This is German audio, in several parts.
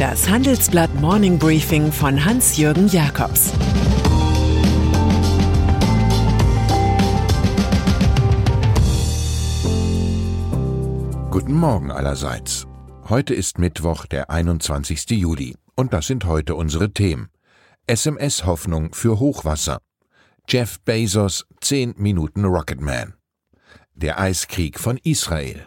Das Handelsblatt Morning Briefing von Hans-Jürgen Jakobs Guten Morgen allerseits. Heute ist Mittwoch, der 21. Juli. Und das sind heute unsere Themen. SMS-Hoffnung für Hochwasser. Jeff Bezos 10 Minuten Rocketman. Der Eiskrieg von Israel.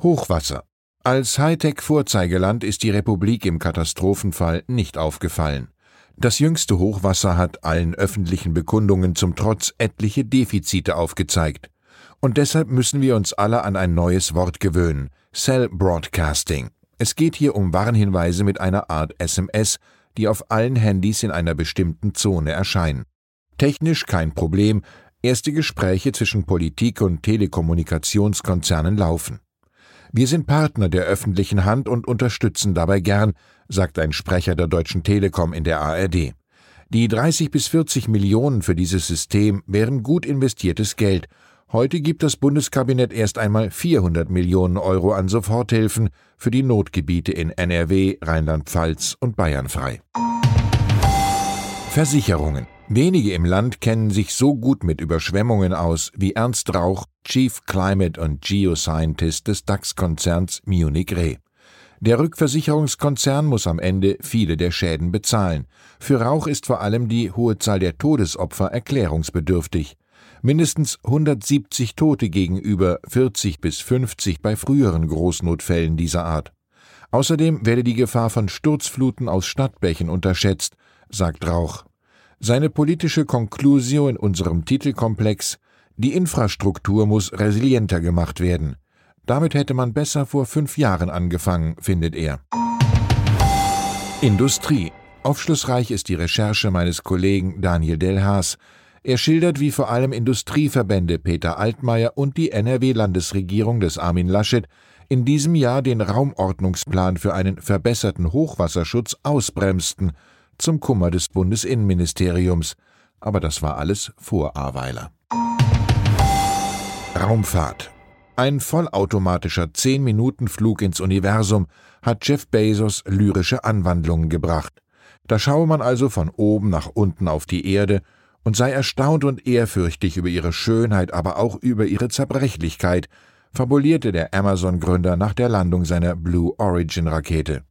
Hochwasser. Als Hightech-Vorzeigeland ist die Republik im Katastrophenfall nicht aufgefallen. Das jüngste Hochwasser hat allen öffentlichen Bekundungen zum Trotz etliche Defizite aufgezeigt. Und deshalb müssen wir uns alle an ein neues Wort gewöhnen. Cell Broadcasting. Es geht hier um Warnhinweise mit einer Art SMS, die auf allen Handys in einer bestimmten Zone erscheinen. Technisch kein Problem, erste Gespräche zwischen Politik und Telekommunikationskonzernen laufen. Wir sind Partner der öffentlichen Hand und unterstützen dabei gern, sagt ein Sprecher der Deutschen Telekom in der ARD. Die 30 bis 40 Millionen für dieses System wären gut investiertes Geld. Heute gibt das Bundeskabinett erst einmal 400 Millionen Euro an Soforthilfen für die Notgebiete in NRW, Rheinland-Pfalz und Bayern frei. Versicherungen. Wenige im Land kennen sich so gut mit Überschwemmungen aus wie Ernst Rauch, Chief Climate und Geoscientist des DAX-Konzerns Munich Re. Der Rückversicherungskonzern muss am Ende viele der Schäden bezahlen. Für Rauch ist vor allem die hohe Zahl der Todesopfer erklärungsbedürftig. Mindestens 170 Tote gegenüber 40 bis 50 bei früheren Großnotfällen dieser Art. Außerdem werde die Gefahr von Sturzfluten aus Stadtbächen unterschätzt, sagt Rauch. Seine politische Konklusion in unserem Titelkomplex Die Infrastruktur muss resilienter gemacht werden. Damit hätte man besser vor fünf Jahren angefangen, findet er. Industrie. Aufschlussreich ist die Recherche meines Kollegen Daniel Delhaas. Er schildert, wie vor allem Industrieverbände Peter Altmaier und die NRW-Landesregierung des Armin Laschet in diesem Jahr den Raumordnungsplan für einen verbesserten Hochwasserschutz ausbremsten zum Kummer des Bundesinnenministeriums, aber das war alles vor Ahrweiler. Raumfahrt. Ein vollautomatischer 10-Minuten-Flug ins Universum hat Jeff Bezos lyrische Anwandlungen gebracht. Da schaue man also von oben nach unten auf die Erde und sei erstaunt und ehrfürchtig über ihre Schönheit, aber auch über ihre Zerbrechlichkeit, fabulierte der Amazon-Gründer nach der Landung seiner Blue Origin-Rakete.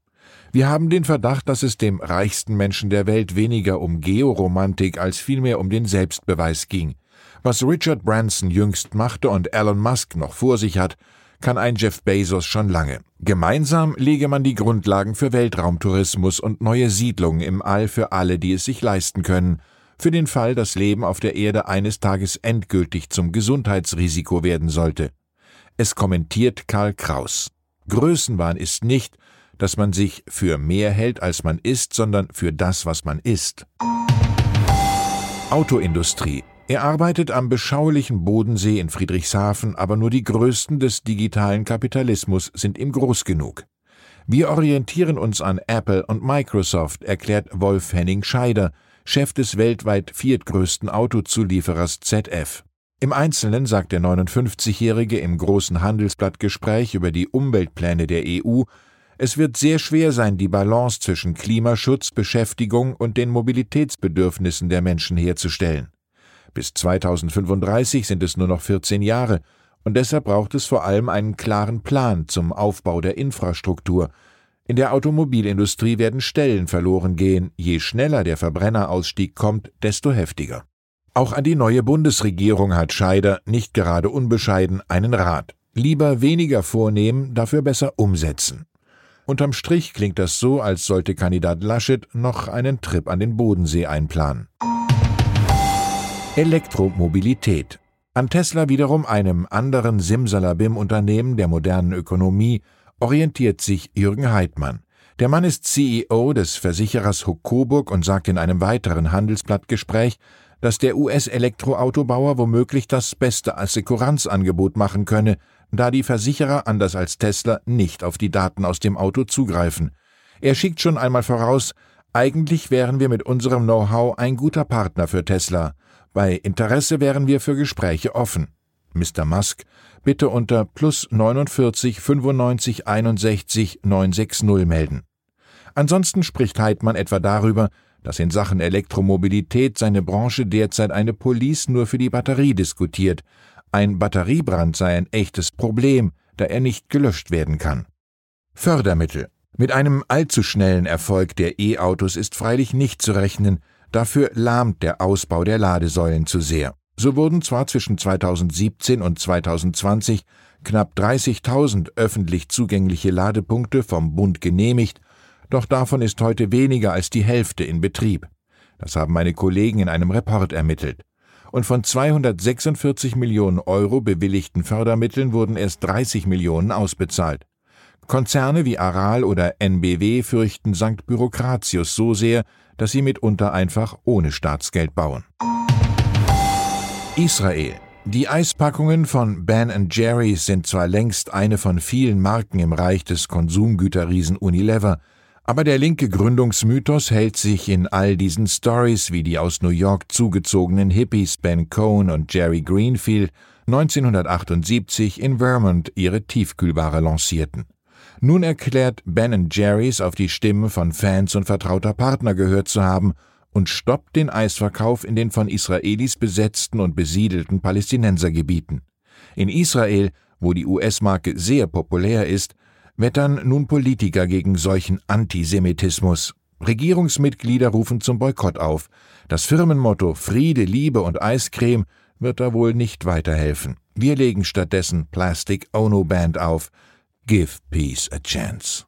Wir haben den Verdacht, dass es dem reichsten Menschen der Welt weniger um Georomantik als vielmehr um den Selbstbeweis ging. Was Richard Branson jüngst machte und Elon Musk noch vor sich hat, kann ein Jeff Bezos schon lange. Gemeinsam lege man die Grundlagen für Weltraumtourismus und neue Siedlungen im All für alle, die es sich leisten können, für den Fall, das Leben auf der Erde eines Tages endgültig zum Gesundheitsrisiko werden sollte. Es kommentiert Karl Kraus. Größenwahn ist nicht, dass man sich für mehr hält, als man ist, sondern für das, was man ist. Autoindustrie. Er arbeitet am beschaulichen Bodensee in Friedrichshafen, aber nur die Größten des digitalen Kapitalismus sind ihm groß genug. Wir orientieren uns an Apple und Microsoft, erklärt Wolf Henning Scheider, Chef des weltweit viertgrößten Autozulieferers ZF. Im Einzelnen sagt der 59-Jährige im großen Handelsblattgespräch über die Umweltpläne der EU, es wird sehr schwer sein, die Balance zwischen Klimaschutz, Beschäftigung und den Mobilitätsbedürfnissen der Menschen herzustellen. Bis 2035 sind es nur noch 14 Jahre, und deshalb braucht es vor allem einen klaren Plan zum Aufbau der Infrastruktur. In der Automobilindustrie werden Stellen verloren gehen, je schneller der Verbrennerausstieg kommt, desto heftiger. Auch an die neue Bundesregierung hat Scheider, nicht gerade unbescheiden, einen Rat. Lieber weniger vornehmen, dafür besser umsetzen. Unterm Strich klingt das so, als sollte Kandidat Laschet noch einen Trip an den Bodensee einplanen. Elektromobilität. An Tesla wiederum einem anderen Simsalabim-Unternehmen der modernen Ökonomie orientiert sich Jürgen Heidmann. Der Mann ist CEO des Versicherers Huck Coburg und sagt in einem weiteren Handelsblattgespräch, dass der US-Elektroautobauer womöglich das beste Assekuranzangebot machen könne, da die Versicherer anders als Tesla nicht auf die Daten aus dem Auto zugreifen. Er schickt schon einmal voraus, eigentlich wären wir mit unserem Know-how ein guter Partner für Tesla. Bei Interesse wären wir für Gespräche offen. Mr. Musk, bitte unter plus 49 95 61 960 melden. Ansonsten spricht Heidmann etwa darüber, dass in Sachen Elektromobilität seine Branche derzeit eine Police nur für die Batterie diskutiert. Ein Batteriebrand sei ein echtes Problem, da er nicht gelöscht werden kann. Fördermittel. Mit einem allzu schnellen Erfolg der E-Autos ist freilich nicht zu rechnen, dafür lahmt der Ausbau der Ladesäulen zu sehr. So wurden zwar zwischen 2017 und 2020 knapp 30.000 öffentlich zugängliche Ladepunkte vom Bund genehmigt, doch davon ist heute weniger als die Hälfte in Betrieb. Das haben meine Kollegen in einem Report ermittelt. Und von 246 Millionen Euro bewilligten Fördermitteln wurden erst 30 Millionen ausbezahlt. Konzerne wie Aral oder NBW fürchten St. Bürokratius so sehr, dass sie mitunter einfach ohne Staatsgeld bauen. Israel. Die Eispackungen von Ben Jerry's sind zwar längst eine von vielen Marken im Reich des Konsumgüterriesen Unilever, aber der linke Gründungsmythos hält sich in all diesen Stories wie die aus New York zugezogenen Hippies Ben Cohn und Jerry Greenfield 1978 in Vermont ihre Tiefkühlware lancierten. Nun erklärt Ben Jerry's auf die Stimme von Fans und vertrauter Partner gehört zu haben und stoppt den Eisverkauf in den von Israelis besetzten und besiedelten Palästinensergebieten. In Israel, wo die US-Marke sehr populär ist, wettern nun Politiker gegen solchen Antisemitismus. Regierungsmitglieder rufen zum Boykott auf. Das Firmenmotto Friede, Liebe und Eiscreme wird da wohl nicht weiterhelfen. Wir legen stattdessen Plastic Ono Band auf. Give Peace a Chance.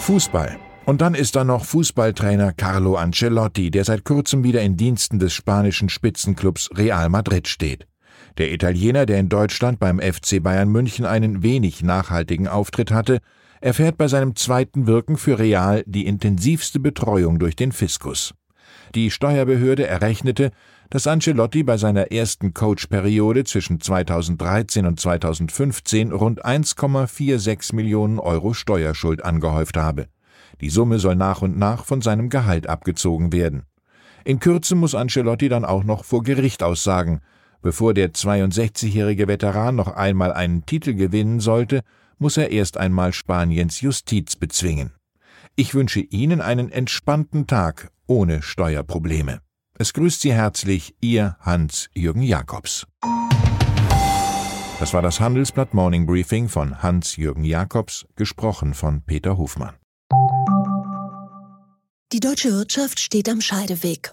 Fußball. Und dann ist da noch Fußballtrainer Carlo Ancelotti, der seit kurzem wieder in Diensten des spanischen Spitzenclubs Real Madrid steht. Der Italiener, der in Deutschland beim FC Bayern München einen wenig nachhaltigen Auftritt hatte, erfährt bei seinem zweiten Wirken für Real die intensivste Betreuung durch den Fiskus. Die Steuerbehörde errechnete, dass Ancelotti bei seiner ersten Coachperiode zwischen 2013 und 2015 rund 1,46 Millionen Euro Steuerschuld angehäuft habe. Die Summe soll nach und nach von seinem Gehalt abgezogen werden. In Kürze muss Ancelotti dann auch noch vor Gericht aussagen, Bevor der 62-jährige Veteran noch einmal einen Titel gewinnen sollte, muss er erst einmal Spaniens Justiz bezwingen. Ich wünsche Ihnen einen entspannten Tag ohne Steuerprobleme. Es grüßt Sie herzlich Ihr Hans-Jürgen Jakobs. Das war das Handelsblatt Morning Briefing von Hans-Jürgen Jakobs, gesprochen von Peter Hofmann. Die deutsche Wirtschaft steht am Scheideweg.